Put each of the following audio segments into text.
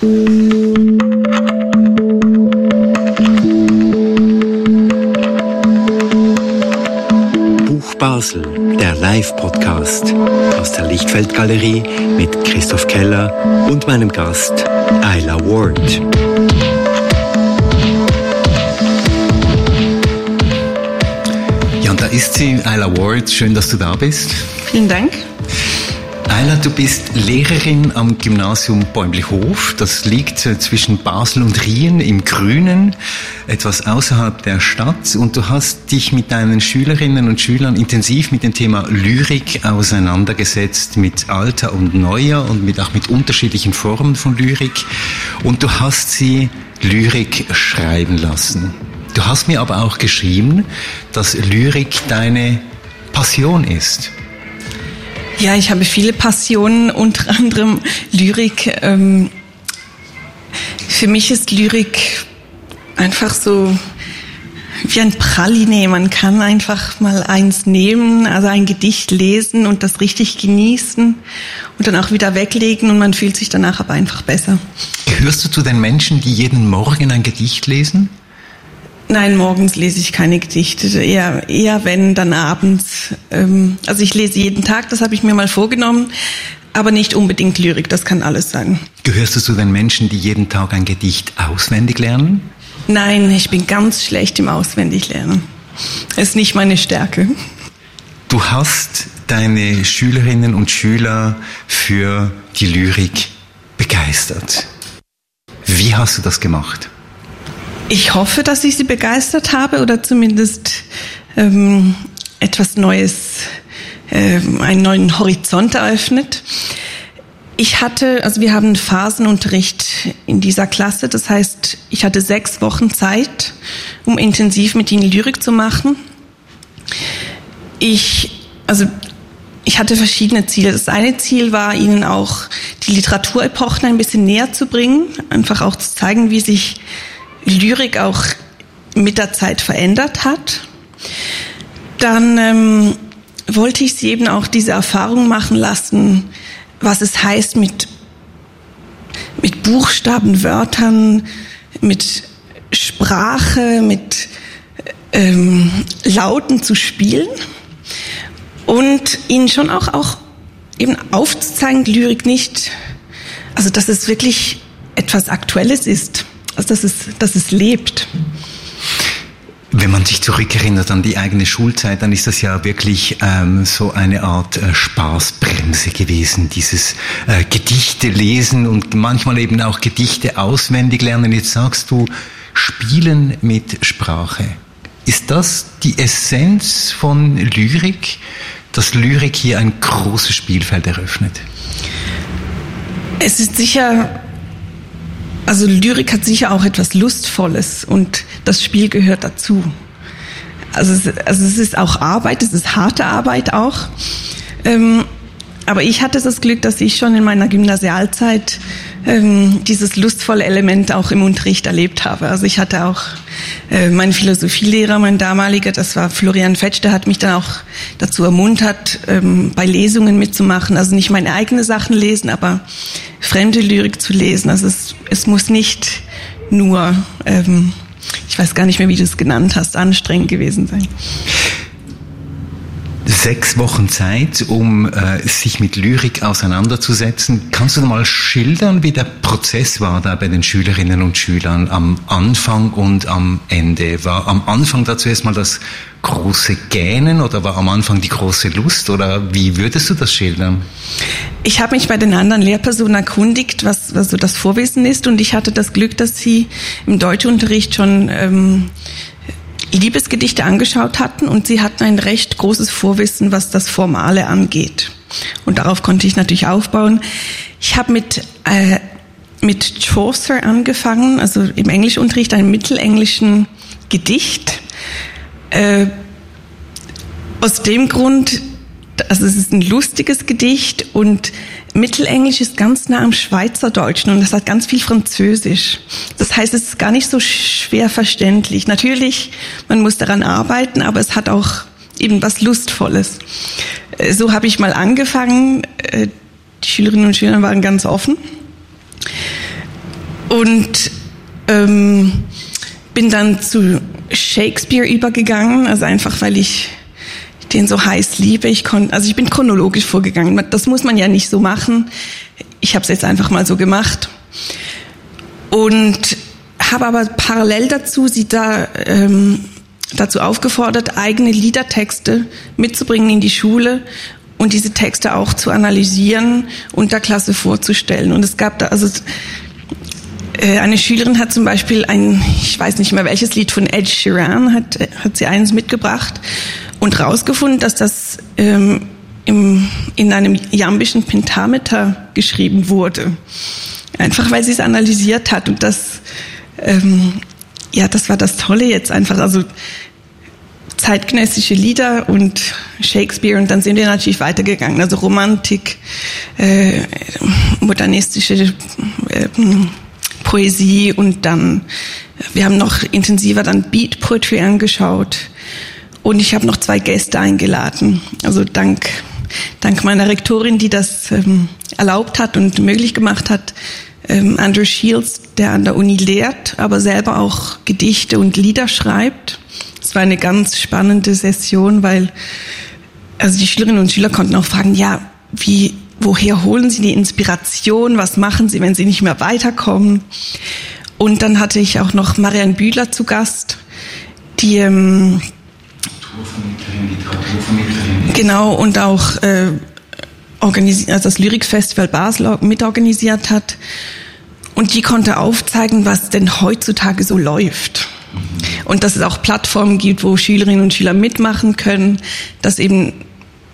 Buch Basel, der Live-Podcast aus der Lichtfeldgalerie mit Christoph Keller und meinem Gast Ayla Ward. Ja, und da ist sie, Ayla Ward. Schön, dass du da bist. Vielen Dank. Ayla, du bist Lehrerin am Gymnasium Bäumlihof. Das liegt äh, zwischen Basel und Rien im Grünen, etwas außerhalb der Stadt. Und du hast dich mit deinen Schülerinnen und Schülern intensiv mit dem Thema Lyrik auseinandergesetzt, mit alter und neuer und mit, auch mit unterschiedlichen Formen von Lyrik. Und du hast sie Lyrik schreiben lassen. Du hast mir aber auch geschrieben, dass Lyrik deine Passion ist. Ja, ich habe viele Passionen, unter anderem Lyrik. Ähm, für mich ist Lyrik einfach so wie ein Praline. Man kann einfach mal eins nehmen, also ein Gedicht lesen und das richtig genießen und dann auch wieder weglegen und man fühlt sich danach aber einfach besser. Gehörst du zu den Menschen, die jeden Morgen ein Gedicht lesen? Nein, morgens lese ich keine Gedichte. Eher, eher wenn, dann abends. Ähm, also ich lese jeden Tag, das habe ich mir mal vorgenommen, aber nicht unbedingt Lyrik, das kann alles sein. Gehörst du zu den Menschen, die jeden Tag ein Gedicht auswendig lernen? Nein, ich bin ganz schlecht im Auswendiglernen. Das ist nicht meine Stärke. Du hast deine Schülerinnen und Schüler für die Lyrik begeistert. Wie hast du das gemacht? Ich hoffe, dass ich sie begeistert habe oder zumindest ähm, etwas Neues, ähm, einen neuen Horizont eröffnet. Ich hatte, also wir haben Phasenunterricht in dieser Klasse. Das heißt, ich hatte sechs Wochen Zeit, um intensiv mit ihnen Lyrik zu machen. Ich, also ich hatte verschiedene Ziele. Das eine Ziel war, ihnen auch die Literaturepochen ein bisschen näher zu bringen, einfach auch zu zeigen, wie sich Lyrik auch mit der Zeit verändert hat. Dann ähm, wollte ich sie eben auch diese Erfahrung machen lassen, was es heißt, mit, mit Buchstaben, Wörtern, mit Sprache, mit ähm, Lauten zu spielen und ihnen schon auch, auch eben aufzuzeigen, Lyrik nicht, also dass es wirklich etwas Aktuelles ist, also dass es, dass es lebt. Wenn man sich zurückerinnert an die eigene Schulzeit, dann ist das ja wirklich ähm, so eine Art äh, Spaßbremse gewesen, dieses äh, Gedichte lesen und manchmal eben auch Gedichte auswendig lernen. Jetzt sagst du, spielen mit Sprache. Ist das die Essenz von Lyrik, dass Lyrik hier ein großes Spielfeld eröffnet? Es ist sicher also Lyrik hat sicher auch etwas Lustvolles und das Spiel gehört dazu. Also es, also es ist auch Arbeit, es ist harte Arbeit auch. Ähm, aber ich hatte das Glück, dass ich schon in meiner Gymnasialzeit ähm, dieses lustvolle Element auch im Unterricht erlebt habe. Also ich hatte auch äh, mein Philosophielehrer, mein damaliger, das war Florian Fetsch, der hat mich dann auch dazu ermuntert, ähm, bei Lesungen mitzumachen. Also nicht meine eigenen Sachen lesen, aber fremde Lyrik zu lesen. Also es, es muss nicht nur, ähm, ich weiß gar nicht mehr, wie du es genannt hast, anstrengend gewesen sein sechs Wochen Zeit, um äh, sich mit Lyrik auseinanderzusetzen. Kannst du mal schildern, wie der Prozess war da bei den Schülerinnen und Schülern am Anfang und am Ende? War am Anfang dazu erstmal das große Gähnen oder war am Anfang die große Lust oder wie würdest du das schildern? Ich habe mich bei den anderen Lehrpersonen erkundigt, was, was so das Vorwissen ist und ich hatte das Glück, dass sie im Deutschunterricht schon ähm, Liebesgedichte angeschaut hatten und sie hatten ein recht großes Vorwissen, was das Formale angeht. Und darauf konnte ich natürlich aufbauen. Ich habe mit, äh, mit Chaucer angefangen, also im Englischunterricht, einem mittelenglischen Gedicht. Äh, aus dem Grund, also es ist ein lustiges Gedicht und Mittelenglisch ist ganz nah am Schweizerdeutschen und es hat ganz viel Französisch. Das heißt, es ist gar nicht so schwer verständlich. Natürlich, man muss daran arbeiten, aber es hat auch eben was Lustvolles. Äh, so habe ich mal angefangen. Äh, die Schülerinnen und Schüler waren ganz offen. Und ähm, bin dann zu Shakespeare übergegangen, also einfach weil ich den so heiß liebe. Ich kon, also ich bin chronologisch vorgegangen. Das muss man ja nicht so machen. Ich habe es jetzt einfach mal so gemacht und habe aber parallel dazu sie da ähm, dazu aufgefordert, eigene Liedertexte mitzubringen in die Schule und diese Texte auch zu analysieren und der Klasse vorzustellen. Und es gab da also eine Schülerin hat zum Beispiel ein, ich weiß nicht mehr welches Lied von Ed Sheeran hat, hat sie eins mitgebracht und rausgefunden, dass das ähm, im, in einem jambischen Pentameter geschrieben wurde. Einfach weil sie es analysiert hat und das, ähm, ja, das war das Tolle jetzt einfach. Also zeitgenössische Lieder und Shakespeare und dann sind wir natürlich weitergegangen. Also Romantik, äh, modernistische äh, Poesie und dann, wir haben noch intensiver dann Beat Poetry angeschaut und ich habe noch zwei Gäste eingeladen. Also dank, dank meiner Rektorin, die das ähm, erlaubt hat und möglich gemacht hat, ähm, Andrew Shields, der an der Uni lehrt, aber selber auch Gedichte und Lieder schreibt. Es war eine ganz spannende Session, weil also die Schülerinnen und Schüler konnten auch fragen, ja, wie, woher holen Sie die Inspiration? Was machen Sie, wenn Sie nicht mehr weiterkommen? Und dann hatte ich auch noch Marianne Bühler zu Gast, die ähm, Genau, und auch äh, organisiert, also das Lyrikfestival Basel mitorganisiert hat. Und die konnte aufzeigen, was denn heutzutage so läuft. Und dass es auch Plattformen gibt, wo Schülerinnen und Schüler mitmachen können, dass eben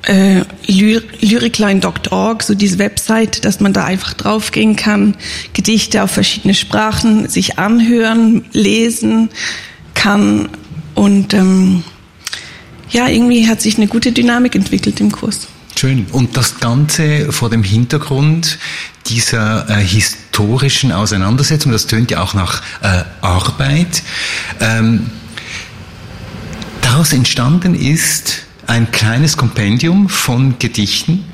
äh, lyricline.org, so diese Website, dass man da einfach draufgehen kann, Gedichte auf verschiedene Sprachen sich anhören, lesen kann und ähm, ja, irgendwie hat sich eine gute Dynamik entwickelt im Kurs. Schön. Und das Ganze vor dem Hintergrund dieser äh, historischen Auseinandersetzung, das tönt ja auch nach äh, Arbeit. Ähm, daraus entstanden ist ein kleines Kompendium von Gedichten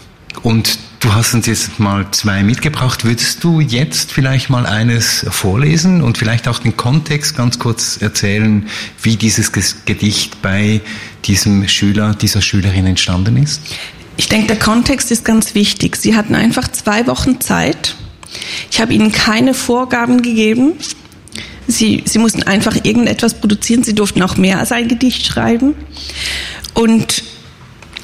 und du hast uns jetzt mal zwei mitgebracht. Würdest du jetzt vielleicht mal eines vorlesen und vielleicht auch den Kontext ganz kurz erzählen, wie dieses Gedicht bei diesem Schüler, dieser Schülerin entstanden ist? Ich denke, der Kontext ist ganz wichtig. Sie hatten einfach zwei Wochen Zeit. Ich habe ihnen keine Vorgaben gegeben. Sie, sie mussten einfach irgendetwas produzieren. Sie durften auch mehr als ein Gedicht schreiben. Und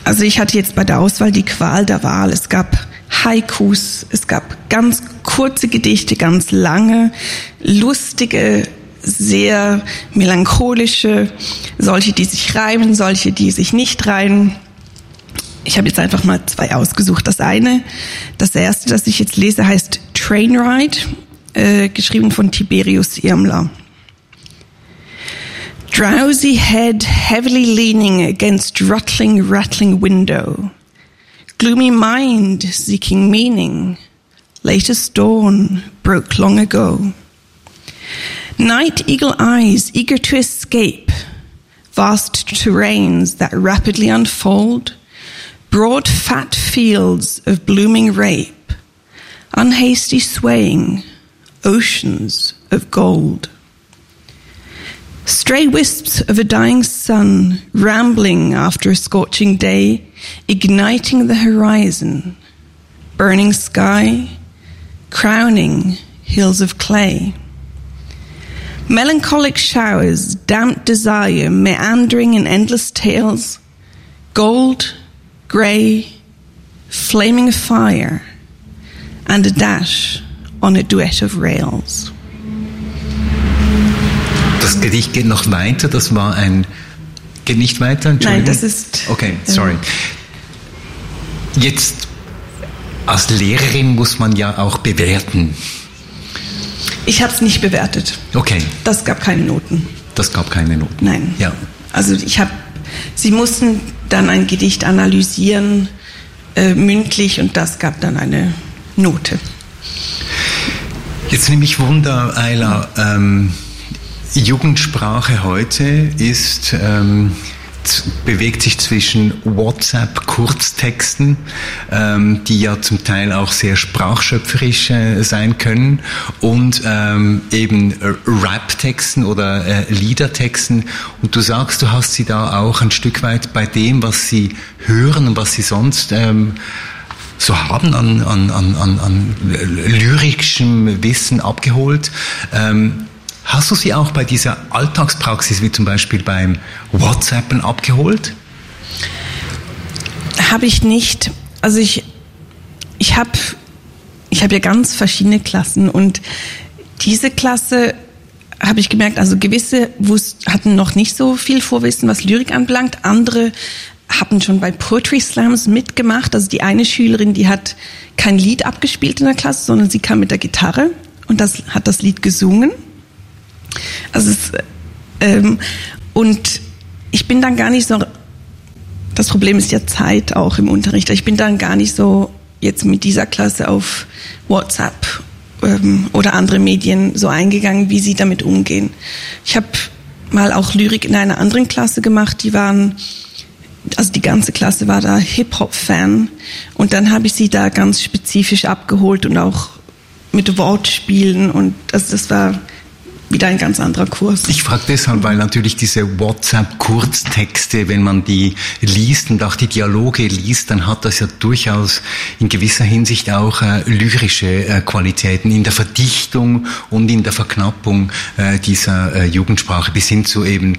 also ich hatte jetzt bei der Auswahl die Qual der Wahl. Es gab Haikus, es gab ganz kurze Gedichte, ganz lange, lustige, sehr melancholische, solche, die sich reimen, solche, die sich nicht reimen. Ich habe jetzt einfach mal zwei ausgesucht. Das eine, das erste, das ich jetzt lese, heißt Trainride, äh, geschrieben von Tiberius Irmler. Drowsy head heavily leaning against rattling, rattling window. Gloomy mind seeking meaning. Latest dawn broke long ago. Night eagle eyes eager to escape. Vast terrains that rapidly unfold broad fat fields of blooming rape, unhasty swaying, oceans of gold. Stray wisps of a dying sun, rambling after a scorching day, igniting the horizon, burning sky, crowning hills of clay. Melancholic showers, damp desire, meandering in endless tales, gold grey, flaming fire, and a dash on a duet of rails. Das Gedicht geht noch weiter, das war ein. Geht nicht weiter? Nein, das ist. Okay, sorry. Jetzt, als Lehrerin muss man ja auch bewerten. Ich habe es nicht bewertet. Okay. Das gab keine Noten. Das gab keine Noten. Nein. Ja. Also ich habe, sie mussten dann ein Gedicht analysieren, äh, mündlich, und das gab dann eine Note. Jetzt nehme ich Wunder, Ayla. Ähm, Jugendsprache heute ist ähm, bewegt sich zwischen WhatsApp-Kurztexten, ähm, die ja zum Teil auch sehr sprachschöpferisch äh, sein können, und ähm, eben Rap-Texten oder äh, Liedertexten. Und du sagst, du hast sie da auch ein Stück weit bei dem, was sie hören und was sie sonst ähm, so haben an, an, an, an, an lyrischem Wissen abgeholt. Ähm, Hast du sie auch bei dieser Alltagspraxis, wie zum Beispiel beim WhatsAppen, abgeholt? Habe ich nicht. Also ich, ich habe ich hab ja ganz verschiedene Klassen und diese Klasse habe ich gemerkt, also gewisse hatten noch nicht so viel Vorwissen, was Lyrik anbelangt. Andere haben schon bei Poetry Slams mitgemacht. Also die eine Schülerin, die hat kein Lied abgespielt in der Klasse, sondern sie kam mit der Gitarre und das hat das Lied gesungen. Also es, ähm, und ich bin dann gar nicht so, das Problem ist ja Zeit auch im Unterricht. Ich bin dann gar nicht so jetzt mit dieser Klasse auf WhatsApp ähm, oder andere Medien so eingegangen, wie sie damit umgehen. Ich habe mal auch Lyrik in einer anderen Klasse gemacht, die waren also die ganze Klasse war da Hip-Hop-Fan und dann habe ich sie da ganz spezifisch abgeholt und auch mit Wortspielen und also das war wieder ein ganz anderer Kurs. Ich frage deshalb, weil natürlich diese WhatsApp-Kurztexte, wenn man die liest und auch die Dialoge liest, dann hat das ja durchaus in gewisser Hinsicht auch äh, lyrische äh, Qualitäten in der Verdichtung und in der Verknappung äh, dieser äh, Jugendsprache bis hin zu eben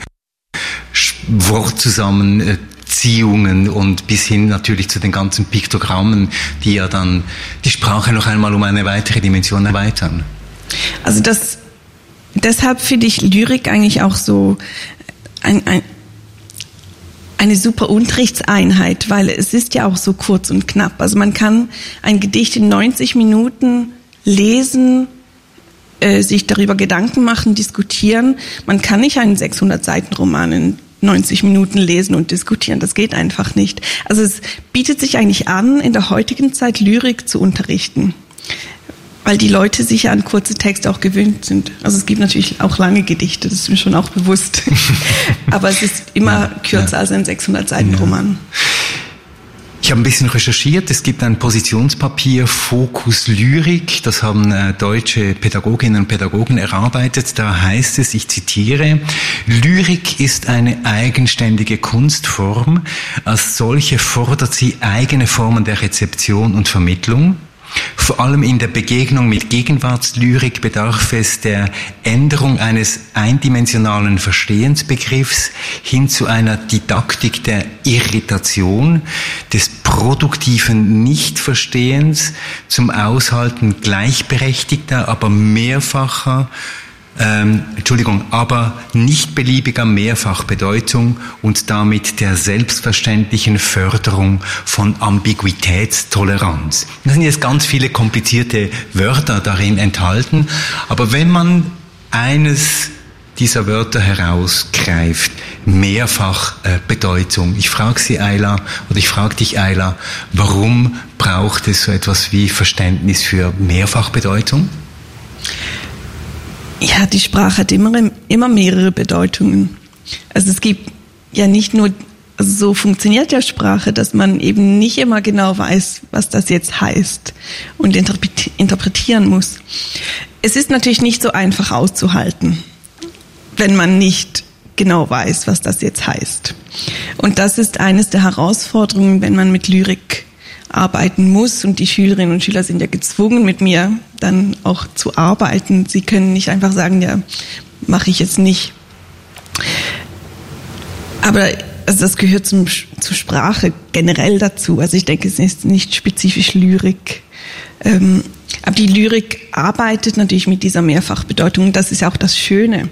Wortzusammenziehungen und bis hin natürlich zu den ganzen Piktogrammen, die ja dann die Sprache noch einmal um eine weitere Dimension erweitern. Also das deshalb finde ich Lyrik eigentlich auch so ein, ein, eine super Unterrichtseinheit, weil es ist ja auch so kurz und knapp. Also man kann ein Gedicht in 90 Minuten lesen, äh, sich darüber Gedanken machen, diskutieren. Man kann nicht einen 600 Seiten Roman in 90 Minuten lesen und diskutieren. Das geht einfach nicht. Also es bietet sich eigentlich an, in der heutigen Zeit Lyrik zu unterrichten weil die Leute sicher an kurze Texte auch gewöhnt sind. Also es gibt natürlich auch lange Gedichte, das ist mir schon auch bewusst. Aber es ist immer ja, kürzer ja. als ein 600-Seiten-Roman. Ich habe ein bisschen recherchiert. Es gibt ein Positionspapier Fokus Lyrik. Das haben äh, deutsche Pädagoginnen und Pädagogen erarbeitet. Da heißt es, ich zitiere, Lyrik ist eine eigenständige Kunstform. Als solche fordert sie eigene Formen der Rezeption und Vermittlung. Vor allem in der Begegnung mit Gegenwartslyrik bedarf es der Änderung eines eindimensionalen Verstehensbegriffs hin zu einer Didaktik der Irritation, des produktiven Nichtverstehens, zum Aushalten gleichberechtigter, aber mehrfacher ähm, Entschuldigung, aber nicht beliebiger Mehrfachbedeutung und damit der selbstverständlichen Förderung von Ambiguitätstoleranz. Da sind jetzt ganz viele komplizierte Wörter darin enthalten, aber wenn man eines dieser Wörter herausgreift, Mehrfachbedeutung. Äh, ich frage Sie, Ayla, oder ich frage dich, Ayla, warum braucht es so etwas wie Verständnis für Mehrfachbedeutung? Ja, die Sprache hat immer, immer mehrere Bedeutungen. Also es gibt ja nicht nur, also so funktioniert ja Sprache, dass man eben nicht immer genau weiß, was das jetzt heißt und interpretieren muss. Es ist natürlich nicht so einfach auszuhalten, wenn man nicht genau weiß, was das jetzt heißt. Und das ist eines der Herausforderungen, wenn man mit Lyrik arbeiten muss und die Schülerinnen und Schüler sind ja gezwungen, mit mir dann auch zu arbeiten. Sie können nicht einfach sagen, ja, mache ich jetzt nicht. Aber also das gehört zum, zur Sprache generell dazu. Also ich denke, es ist nicht spezifisch Lyrik. Ähm, aber die Lyrik arbeitet natürlich mit dieser Mehrfachbedeutung. Das ist auch das Schöne.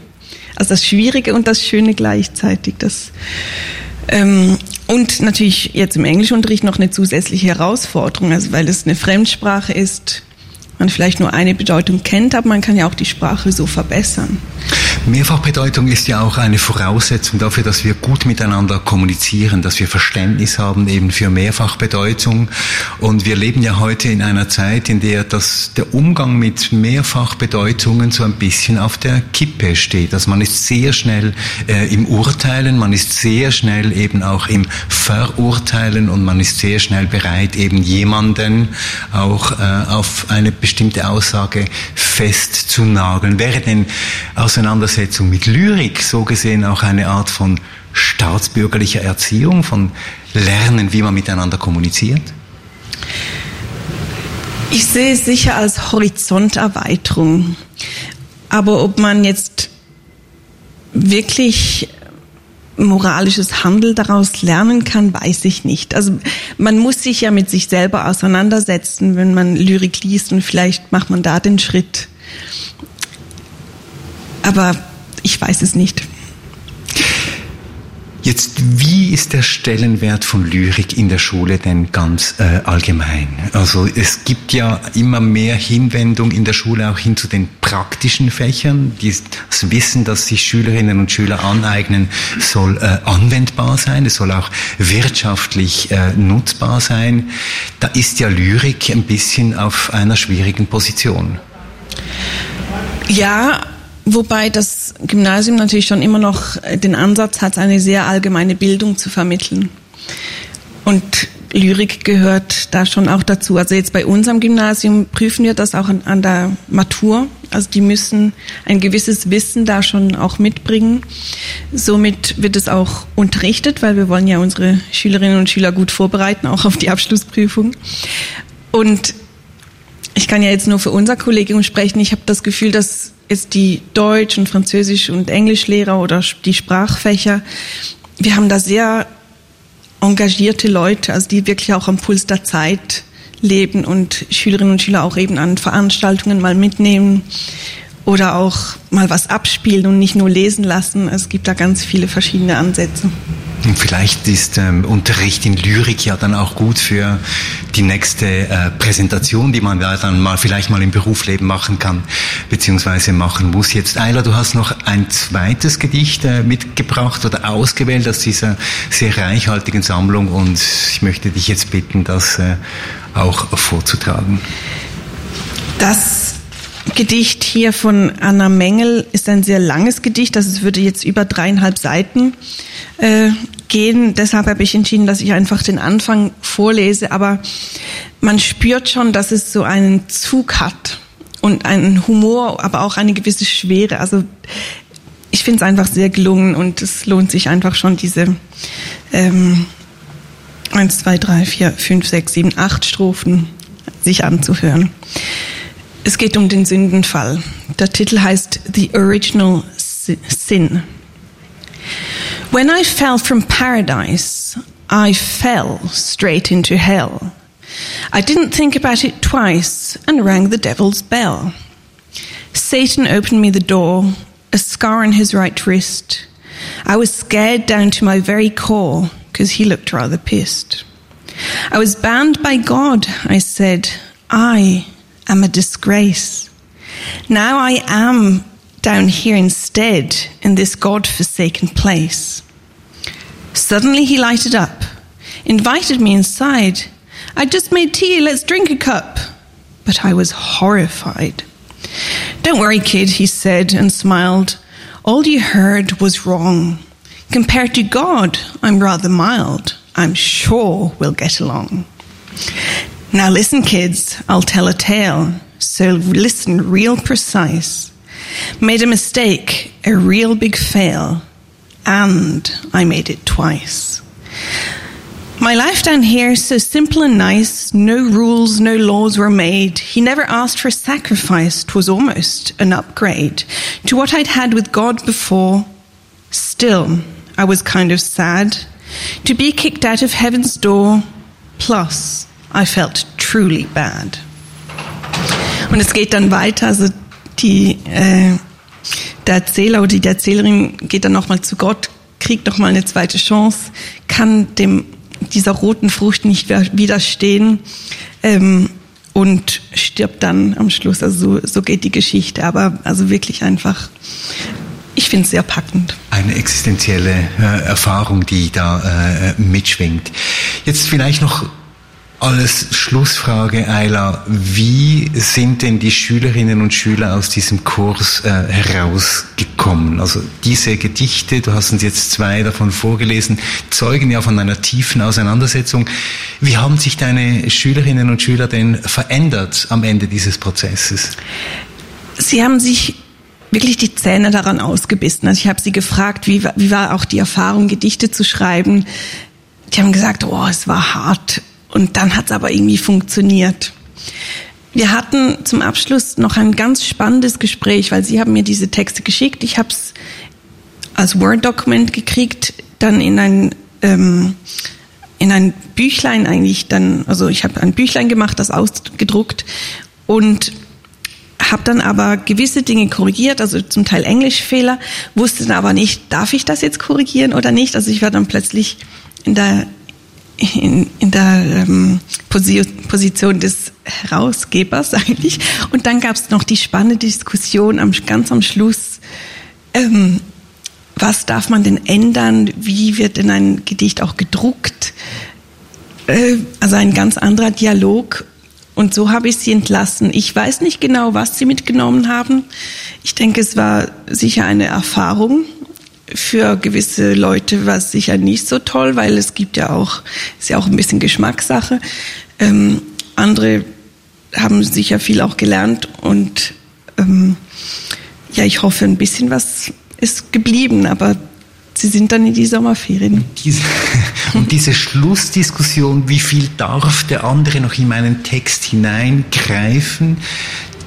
Also das Schwierige und das Schöne gleichzeitig. Das, ähm, und natürlich jetzt im Englischunterricht noch eine zusätzliche Herausforderung, also weil es eine Fremdsprache ist, man vielleicht nur eine Bedeutung kennt, aber man kann ja auch die Sprache so verbessern. Mehrfachbedeutung ist ja auch eine Voraussetzung dafür, dass wir gut miteinander kommunizieren, dass wir Verständnis haben eben für Mehrfachbedeutung. Und wir leben ja heute in einer Zeit, in der das, der Umgang mit Mehrfachbedeutungen so ein bisschen auf der Kippe steht. Also man ist sehr schnell äh, im Urteilen, man ist sehr schnell eben auch im Verurteilen und man ist sehr schnell bereit, eben jemanden auch äh, auf eine bestimmte Aussage festzunageln. Wäre denn Auseinandersetzung mit Lyrik so gesehen auch eine Art von staatsbürgerlicher Erziehung, von Lernen, wie man miteinander kommuniziert? Ich sehe es sicher als Horizonterweiterung. Aber ob man jetzt wirklich moralisches Handeln daraus lernen kann, weiß ich nicht. Also man muss sich ja mit sich selber auseinandersetzen, wenn man Lyrik liest und vielleicht macht man da den Schritt. Aber ich weiß es nicht. Jetzt, wie ist der Stellenwert von Lyrik in der Schule denn ganz äh, allgemein? Also es gibt ja immer mehr Hinwendung in der Schule auch hin zu den praktischen Fächern. Das Wissen, das sich Schülerinnen und Schüler aneignen, soll äh, anwendbar sein. Es soll auch wirtschaftlich äh, nutzbar sein. Da ist ja Lyrik ein bisschen auf einer schwierigen Position. Ja, Wobei das Gymnasium natürlich schon immer noch den Ansatz hat, eine sehr allgemeine Bildung zu vermitteln. Und Lyrik gehört da schon auch dazu. Also jetzt bei unserem Gymnasium prüfen wir das auch an, an, der Matur. Also die müssen ein gewisses Wissen da schon auch mitbringen. Somit wird es auch unterrichtet, weil wir wollen ja unsere Schülerinnen und Schüler gut vorbereiten, auch auf die Abschlussprüfung. Und ich kann ja jetzt nur für unser Kollegium sprechen. Ich habe das Gefühl, dass jetzt die Deutsch- und Französisch- und Englischlehrer oder die Sprachfächer, wir haben da sehr engagierte Leute, also die wirklich auch am Puls der Zeit leben und Schülerinnen und Schüler auch eben an Veranstaltungen mal mitnehmen oder auch mal was abspielen und nicht nur lesen lassen. Es gibt da ganz viele verschiedene Ansätze. Und vielleicht ist ähm, Unterricht in Lyrik ja dann auch gut für die nächste äh, Präsentation, die man da dann mal vielleicht mal im Berufsleben machen kann, beziehungsweise machen muss. Jetzt, Ayla, du hast noch ein zweites Gedicht äh, mitgebracht oder ausgewählt aus dieser sehr reichhaltigen Sammlung und ich möchte dich jetzt bitten, das äh, auch vorzutragen. Das Gedicht hier von Anna Mengel ist ein sehr langes Gedicht, das also würde jetzt über dreieinhalb Seiten äh, gehen. Deshalb habe ich entschieden, dass ich einfach den Anfang vorlese. Aber man spürt schon, dass es so einen Zug hat und einen Humor, aber auch eine gewisse Schwere. Also ich finde es einfach sehr gelungen und es lohnt sich einfach schon diese ähm, eins, zwei, drei, vier, fünf, sechs, sieben, acht Strophen sich anzuhören. Es geht um den Sündenfall. Der Titel heißt The Original Sin. When I fell from paradise, I fell straight into hell. I didn't think about it twice and rang the devil's bell. Satan opened me the door, a scar on his right wrist. I was scared down to my very core because he looked rather pissed. I was banned by God, I said. I am a disgrace. Now I am down here instead in this God forsaken place. Suddenly he lighted up, invited me inside. I just made tea, let's drink a cup. But I was horrified. Don't worry, kid, he said and smiled. All you heard was wrong. Compared to God, I'm rather mild. I'm sure we'll get along. Now listen, kids, I'll tell a tale. So listen real precise. Made a mistake, a real big fail, and I made it twice. My life down here so simple and nice. No rules, no laws were made. He never asked for sacrifice. Twas almost an upgrade to what I'd had with God before. Still, I was kind of sad to be kicked out of heaven's door. Plus, I felt truly bad. Und es geht dann weiter. Also die, äh, der Erzähler oder die Erzählerin geht dann nochmal zu Gott, kriegt nochmal eine zweite Chance, kann dem dieser roten Frucht nicht widerstehen ähm, und stirbt dann am Schluss. Also so, so geht die Geschichte. Aber also wirklich einfach, ich finde es sehr packend. Eine existenzielle äh, Erfahrung, die da äh, mitschwingt. Jetzt vielleicht noch als Schlussfrage, Ayla, wie sind denn die Schülerinnen und Schüler aus diesem Kurs äh, herausgekommen? Also diese Gedichte, du hast uns jetzt zwei davon vorgelesen, zeugen ja von einer tiefen Auseinandersetzung. Wie haben sich deine Schülerinnen und Schüler denn verändert am Ende dieses Prozesses? Sie haben sich wirklich die Zähne daran ausgebissen. Also ich habe sie gefragt, wie, wie war auch die Erfahrung, Gedichte zu schreiben. Die haben gesagt, oh, es war hart und dann hat es aber irgendwie funktioniert. Wir hatten zum Abschluss noch ein ganz spannendes Gespräch, weil Sie haben mir diese Texte geschickt. Ich habe es als Word-Dokument gekriegt, dann in ein ähm, in ein Büchlein eigentlich dann, also ich habe ein Büchlein gemacht, das ausgedruckt und habe dann aber gewisse Dinge korrigiert, also zum Teil Englischfehler, wusste dann aber nicht, darf ich das jetzt korrigieren oder nicht. Also ich war dann plötzlich in der in, in der ähm, Position des Herausgebers eigentlich. Und dann gab es noch die spannende Diskussion am, ganz am Schluss, ähm, was darf man denn ändern, wie wird denn ein Gedicht auch gedruckt. Äh, also ein ganz anderer Dialog. Und so habe ich sie entlassen. Ich weiß nicht genau, was sie mitgenommen haben. Ich denke, es war sicher eine Erfahrung für gewisse Leute war es sicher nicht so toll, weil es gibt ja auch, ist ja auch ein bisschen Geschmackssache. Ähm, andere haben sicher viel auch gelernt und ähm, ja, ich hoffe, ein bisschen was ist geblieben, aber sie sind dann in die Sommerferien. Und diese, und diese Schlussdiskussion, wie viel darf der andere noch in meinen Text hineingreifen,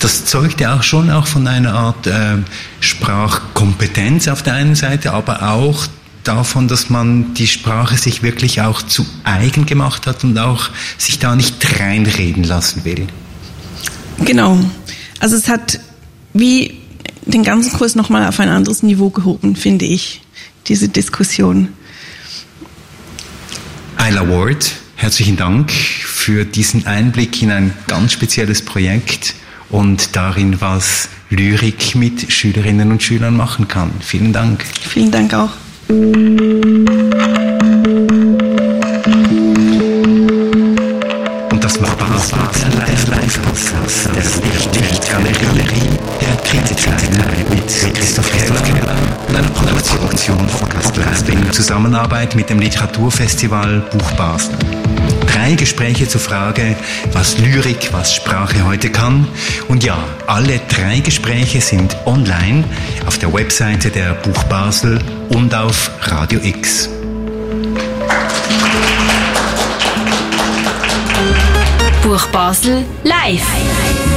das zeugt ja auch schon auch von einer Art äh, Sprachkompetenz auf der einen Seite, aber auch davon, dass man die Sprache sich wirklich auch zu eigen gemacht hat und auch sich da nicht reinreden lassen will. Genau. Also es hat wie den ganzen Kurs nochmal auf ein anderes Niveau gehoben, finde ich, diese Diskussion. Isla Ward, herzlichen Dank für diesen Einblick in ein ganz spezielles Projekt und darin, was Lyrik mit Schülerinnen und Schülern machen kann. Vielen Dank. Vielen Dank auch. Und das war Basel, der Live-Live-Podcast, der Lichtgalerie, der Teil mit Christoph Keller und einer Produktion von Gastleib in Zusammenarbeit mit dem Literaturfestival Buch Basel. Gespräche zur Frage, was Lyrik, was Sprache heute kann. Und ja, alle drei Gespräche sind online auf der Webseite der Buch Basel und auf Radio X. Buch Basel live.